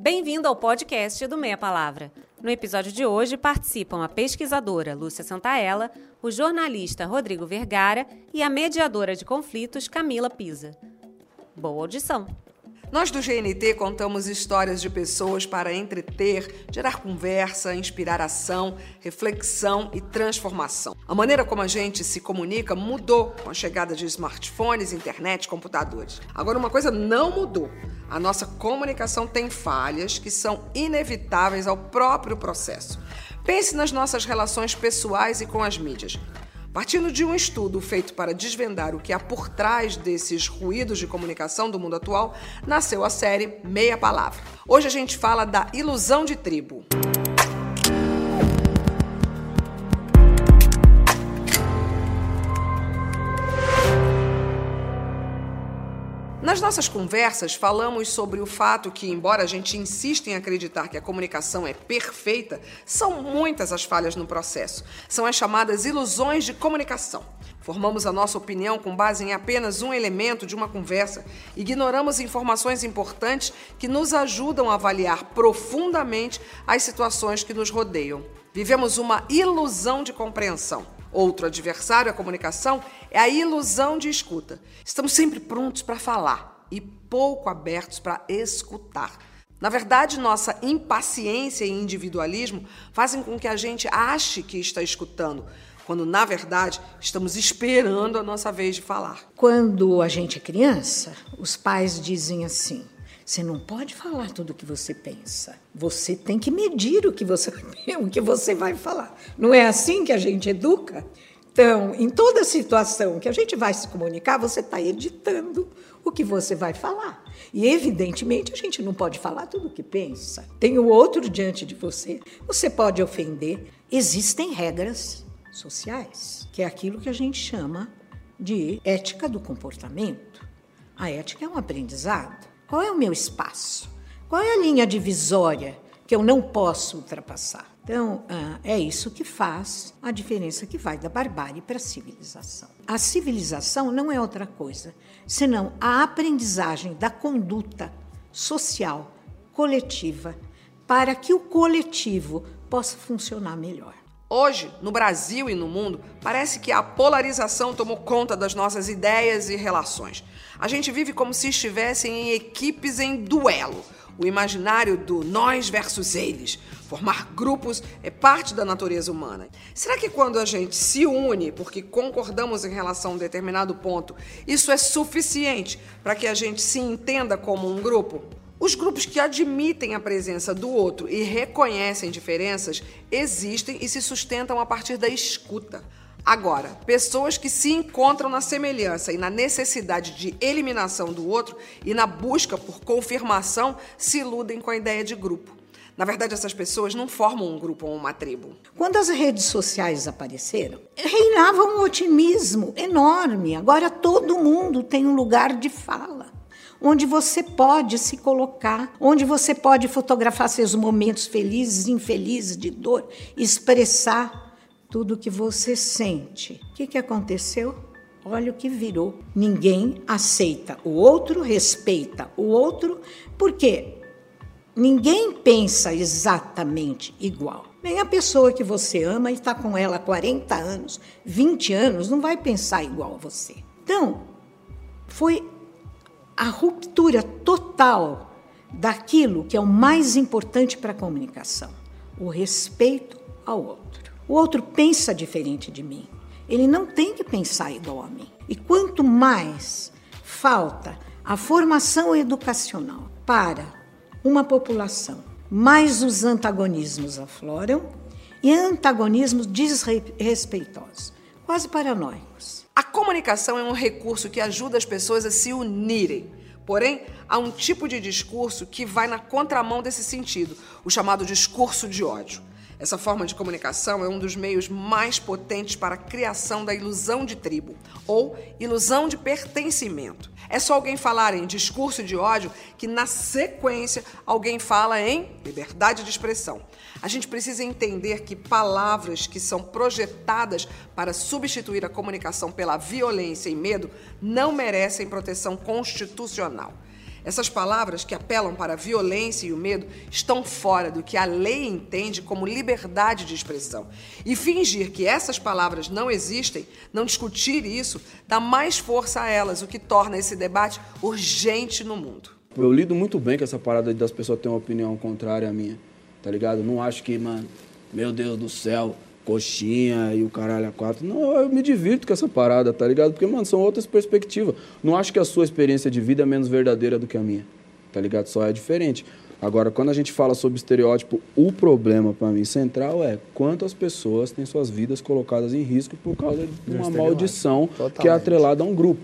Bem-vindo ao podcast do Meia Palavra. No episódio de hoje participam a pesquisadora Lúcia Santaella, o jornalista Rodrigo Vergara e a mediadora de conflitos Camila Pisa. Boa audição! Nós do GNT contamos histórias de pessoas para entreter, gerar conversa, inspirar ação, reflexão e transformação. A maneira como a gente se comunica mudou com a chegada de smartphones, internet, computadores. Agora, uma coisa não mudou. A nossa comunicação tem falhas que são inevitáveis ao próprio processo. Pense nas nossas relações pessoais e com as mídias. Partindo de um estudo feito para desvendar o que há por trás desses ruídos de comunicação do mundo atual, nasceu a série Meia Palavra. Hoje a gente fala da ilusão de tribo. Nas nossas conversas, falamos sobre o fato que, embora a gente insista em acreditar que a comunicação é perfeita, são muitas as falhas no processo. São as chamadas ilusões de comunicação. Formamos a nossa opinião com base em apenas um elemento de uma conversa, ignoramos informações importantes que nos ajudam a avaliar profundamente as situações que nos rodeiam. Vivemos uma ilusão de compreensão. Outro adversário à comunicação é a ilusão de escuta. Estamos sempre prontos para falar e pouco abertos para escutar. Na verdade, nossa impaciência e individualismo fazem com que a gente ache que está escutando, quando na verdade estamos esperando a nossa vez de falar. Quando a gente é criança, os pais dizem assim: você não pode falar tudo o que você pensa. Você tem que medir o que você, o que você vai falar. Não é assim que a gente educa? Então, em toda situação que a gente vai se comunicar, você está editando o que você vai falar. E, evidentemente, a gente não pode falar tudo o que pensa. Tem o outro diante de você. Você pode ofender. Existem regras sociais, que é aquilo que a gente chama de ética do comportamento. A ética é um aprendizado. Qual é o meu espaço? Qual é a linha divisória que eu não posso ultrapassar? Então, ah, é isso que faz a diferença que vai da barbárie para a civilização. A civilização não é outra coisa senão a aprendizagem da conduta social, coletiva, para que o coletivo possa funcionar melhor. Hoje, no Brasil e no mundo, parece que a polarização tomou conta das nossas ideias e relações. A gente vive como se estivessem em equipes em duelo. O imaginário do nós versus eles. Formar grupos é parte da natureza humana. Será que quando a gente se une porque concordamos em relação a um determinado ponto, isso é suficiente para que a gente se entenda como um grupo? Os grupos que admitem a presença do outro e reconhecem diferenças existem e se sustentam a partir da escuta. Agora, pessoas que se encontram na semelhança e na necessidade de eliminação do outro e na busca por confirmação se iludem com a ideia de grupo. Na verdade, essas pessoas não formam um grupo ou uma tribo. Quando as redes sociais apareceram, reinava um otimismo enorme. Agora todo mundo tem um lugar de fala onde você pode se colocar, onde você pode fotografar seus momentos felizes, infelizes, de dor, expressar tudo o que você sente. O que, que aconteceu? Olha o que virou. Ninguém aceita o outro, respeita o outro, porque ninguém pensa exatamente igual. Nem a pessoa que você ama e está com ela há 40 anos, 20 anos, não vai pensar igual a você. Então, foi a ruptura total daquilo que é o mais importante para a comunicação: o respeito ao outro. O outro pensa diferente de mim. Ele não tem que pensar igual a mim. E quanto mais falta a formação educacional para uma população, mais os antagonismos afloram e antagonismos desrespeitosos, quase paranoicos. A comunicação é um recurso que ajuda as pessoas a se unirem. Porém, há um tipo de discurso que vai na contramão desse sentido, o chamado discurso de ódio. Essa forma de comunicação é um dos meios mais potentes para a criação da ilusão de tribo ou ilusão de pertencimento. É só alguém falar em discurso de ódio que, na sequência, alguém fala em liberdade de expressão. A gente precisa entender que palavras que são projetadas para substituir a comunicação pela violência e medo não merecem proteção constitucional. Essas palavras que apelam para a violência e o medo estão fora do que a lei entende como liberdade de expressão. E fingir que essas palavras não existem, não discutir isso, dá mais força a elas, o que torna esse debate urgente no mundo. Eu lido muito bem com essa parada das pessoas terem uma opinião contrária à minha, tá ligado? Não acho que, mano, meu Deus do céu, coxinha e o caralho a quatro. Não, eu me divirto com essa parada, tá ligado? Porque, mano, são outras perspectivas. Não acho que a sua experiência de vida é menos verdadeira do que a minha, tá ligado? Só é diferente. Agora, quando a gente fala sobre estereótipo, o problema para mim central é quantas pessoas têm suas vidas colocadas em risco por causa de uma maldição Totalmente. que é atrelada a um grupo.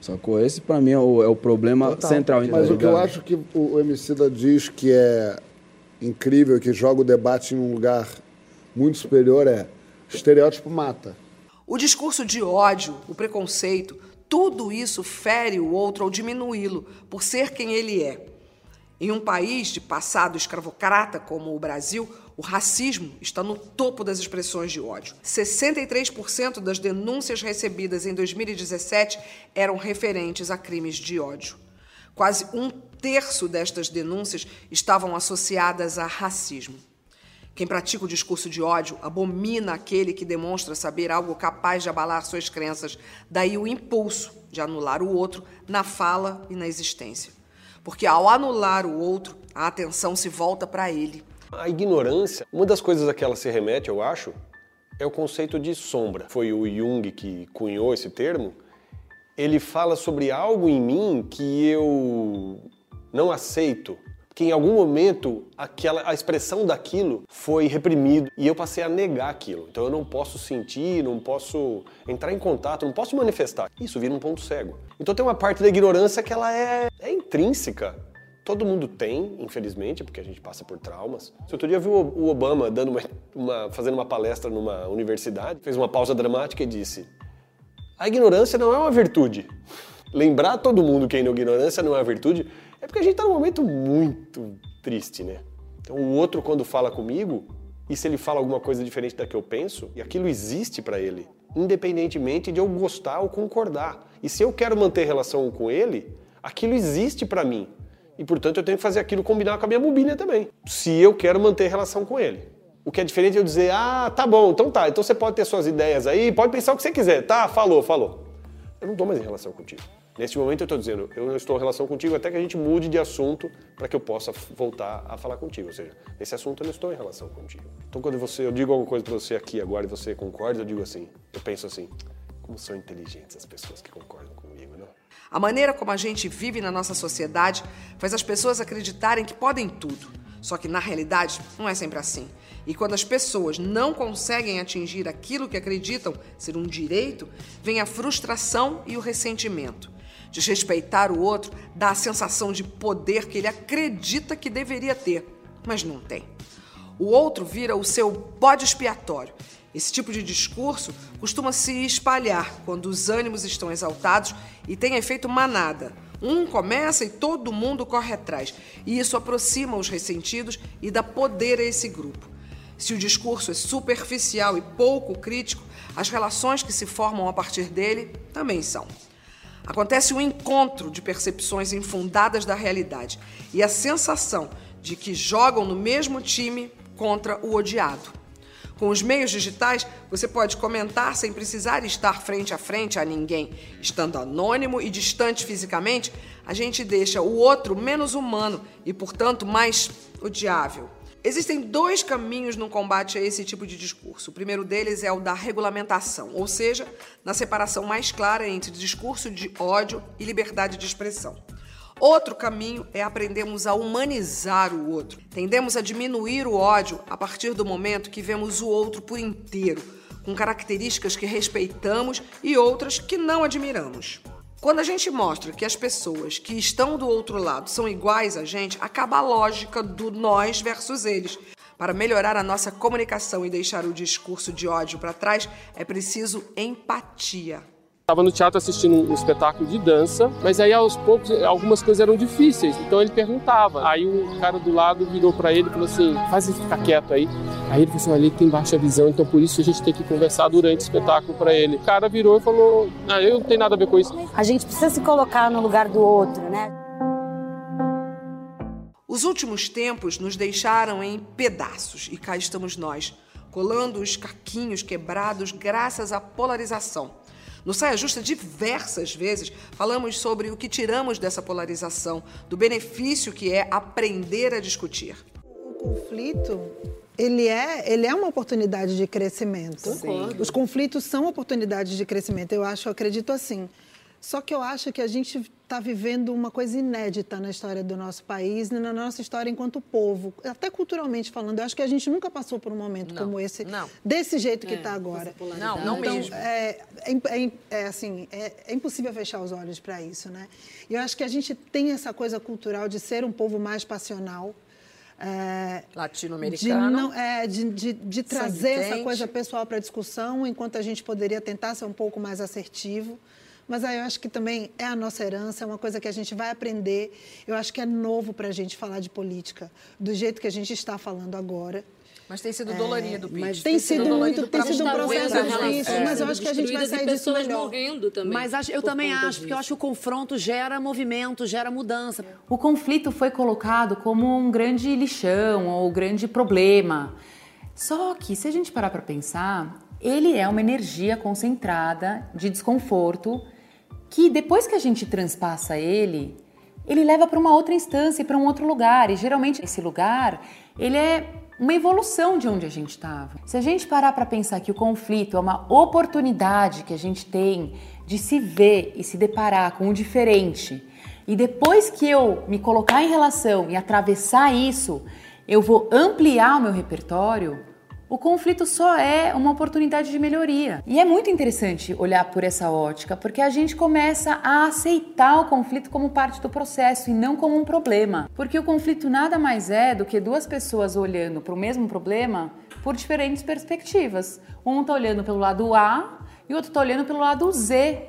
Sacou? Esse para mim é o, é o problema Total. central. Mas tá o que eu acho que o Emicida diz que é incrível, que joga o debate em um lugar muito superior é estereótipo mata. O discurso de ódio, o preconceito, tudo isso fere o outro ao diminuí-lo por ser quem ele é. Em um país de passado escravocrata como o Brasil, o racismo está no topo das expressões de ódio. 63% das denúncias recebidas em 2017 eram referentes a crimes de ódio. Quase um terço destas denúncias estavam associadas a racismo. Quem pratica o discurso de ódio abomina aquele que demonstra saber algo capaz de abalar suas crenças, daí o impulso de anular o outro na fala e na existência. Porque ao anular o outro, a atenção se volta para ele. A ignorância, uma das coisas a que ela se remete, eu acho, é o conceito de sombra. Foi o Jung que cunhou esse termo. Ele fala sobre algo em mim que eu não aceito, que em algum momento aquela, a expressão daquilo foi reprimido e eu passei a negar aquilo. Então eu não posso sentir, não posso entrar em contato, não posso manifestar. Isso vira um ponto cego. Então tem uma parte da ignorância que ela é, é intrínseca. Todo mundo tem, infelizmente, porque a gente passa por traumas. Se outro dia viu o Obama dando uma, uma, fazendo uma palestra numa universidade, fez uma pausa dramática e disse: A ignorância não é uma virtude. Lembrar todo mundo que a ignorância não é uma virtude é porque a gente está num momento muito triste, né? Então o outro quando fala comigo, e se ele fala alguma coisa diferente da que eu penso, e aquilo existe para ele, independentemente de eu gostar ou concordar. E se eu quero manter relação com ele, aquilo existe para mim. E portanto eu tenho que fazer aquilo combinar com a minha mobília também. Se eu quero manter relação com ele. O que é diferente de eu dizer, ah, tá bom, então tá, então você pode ter suas ideias aí, pode pensar o que você quiser, tá? Falou, falou. Eu não estou mais em relação contigo. Neste momento eu estou dizendo, eu não estou em relação contigo até que a gente mude de assunto para que eu possa voltar a falar contigo. Ou seja, nesse assunto eu não estou em relação contigo. Então quando você, eu digo alguma coisa para você aqui agora e você concorda, eu digo assim, eu penso assim, como são inteligentes as pessoas que concordam comigo, não? A maneira como a gente vive na nossa sociedade faz as pessoas acreditarem que podem tudo. Só que na realidade não é sempre assim. E quando as pessoas não conseguem atingir aquilo que acreditam ser um direito, vem a frustração e o ressentimento. Desrespeitar o outro dá a sensação de poder que ele acredita que deveria ter, mas não tem. O outro vira o seu bode expiatório. Esse tipo de discurso costuma se espalhar quando os ânimos estão exaltados e tem efeito manada. Um começa e todo mundo corre atrás, e isso aproxima os ressentidos e dá poder a esse grupo. Se o discurso é superficial e pouco crítico, as relações que se formam a partir dele também são. Acontece um encontro de percepções infundadas da realidade e a sensação de que jogam no mesmo time contra o odiado. Com os meios digitais, você pode comentar sem precisar estar frente a frente a ninguém. Estando anônimo e distante fisicamente, a gente deixa o outro menos humano e, portanto, mais odiável. Existem dois caminhos no combate a esse tipo de discurso. O primeiro deles é o da regulamentação, ou seja, na separação mais clara entre discurso de ódio e liberdade de expressão. Outro caminho é aprendermos a humanizar o outro. Tendemos a diminuir o ódio a partir do momento que vemos o outro por inteiro, com características que respeitamos e outras que não admiramos. Quando a gente mostra que as pessoas que estão do outro lado são iguais a gente, acaba a lógica do nós versus eles. Para melhorar a nossa comunicação e deixar o discurso de ódio para trás, é preciso empatia. Estava no teatro assistindo um espetáculo de dança, mas aí aos poucos algumas coisas eram difíceis, então ele perguntava. Aí o cara do lado virou para ele e falou assim: faz ele ficar quieto aí. Aí ele falou assim: ali tem baixa visão, então por isso a gente tem que conversar durante o espetáculo para ele. O cara virou e falou: ah, eu não tenho nada a ver com isso. A gente precisa se colocar no lugar do outro, né? Os últimos tempos nos deixaram em pedaços e cá estamos nós, colando os caquinhos quebrados graças à polarização. No Saia Justa, diversas vezes, falamos sobre o que tiramos dessa polarização, do benefício que é aprender a discutir. O conflito, ele é, ele é uma oportunidade de crescimento. Concordo. Os conflitos são oportunidades de crescimento, eu acho, eu acredito assim. Só que eu acho que a gente está vivendo uma coisa inédita na história do nosso país, na nossa história enquanto povo, até culturalmente falando. Eu acho que a gente nunca passou por um momento Não, como esse, não. desse jeito que É, está agora. Não, não então, mesmo. É, é, é é assim, é, é impossível fechar os olhos para isso, né? E eu acho que a gente tem essa coisa cultural de ser um povo mais passional. é, de, Latino-americano. é, de, de, de trazer essa coisa pessoal para a discussão, enquanto a gente poderia tentar ser um pouco mais assertivo. Mas aí eu acho que também é a nossa herança, é uma coisa que a gente vai aprender. Eu acho que é novo para a gente falar de política do jeito que a gente está falando agora. Mas tem sido dolorido, Pete. mas Tem sido muito, tem sido um processo vendo difícil, relações mas eu acho que a gente vai sair disso pessoas melhor. morrendo também. Mas acho- eu também acho, porque eu disso. acho que o confronto gera movimento, gera mudança. O conflito foi colocado como um grande lixão ou grande problema. Só que, se a gente parar para pensar, ele é uma energia concentrada de desconforto que, depois que a gente transpassa ele, ele leva para uma outra instância, para um outro lugar. E geralmente esse lugar, ele é uma evolução de onde a gente estava. Se a gente parar para pensar que o conflito é uma oportunidade que a gente tem de se ver e se deparar com o diferente, e depois que eu me colocar em relação e atravessar isso, eu vou ampliar o meu repertório, o conflito só é uma oportunidade de melhoria. E é muito interessante olhar por essa ótica, porque a gente começa a aceitar o conflito como parte do processo e não como um problema. Porque o conflito nada mais é do que duas pessoas olhando para o mesmo problema por diferentes perspectivas. Um está olhando pelo lado A e o outro está olhando pelo lado Z.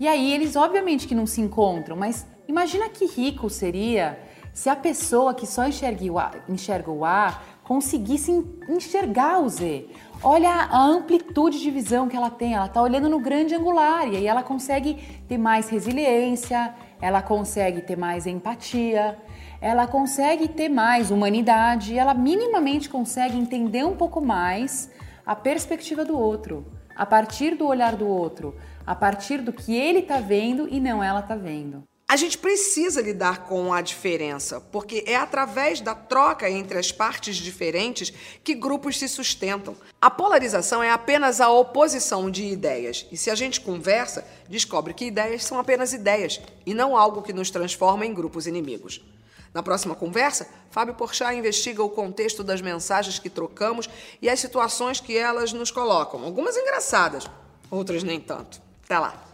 E aí eles obviamente que não se encontram, mas imagina que rico seria se a pessoa que só enxerga o A, enxerga o A conseguisse en- enxergar o Z. Olha a amplitude de visão que ela tem, ela está olhando no grande angular e aí ela consegue ter mais resiliência, ela consegue ter mais empatia, ela consegue ter mais humanidade, ela minimamente consegue entender um pouco mais a perspectiva do outro, a partir do olhar do outro, a partir do que ele está vendo e não ela está vendo. A gente precisa lidar com a diferença, porque é através da troca entre as partes diferentes que grupos se sustentam. A polarização é apenas a oposição de ideias, e se a gente conversa, descobre que ideias são apenas ideias e não algo que nos transforma em grupos inimigos. Na próxima conversa, Fábio Porchat investiga o contexto das mensagens que trocamos e as situações que elas nos colocam, algumas engraçadas, outras nem tanto. Até lá!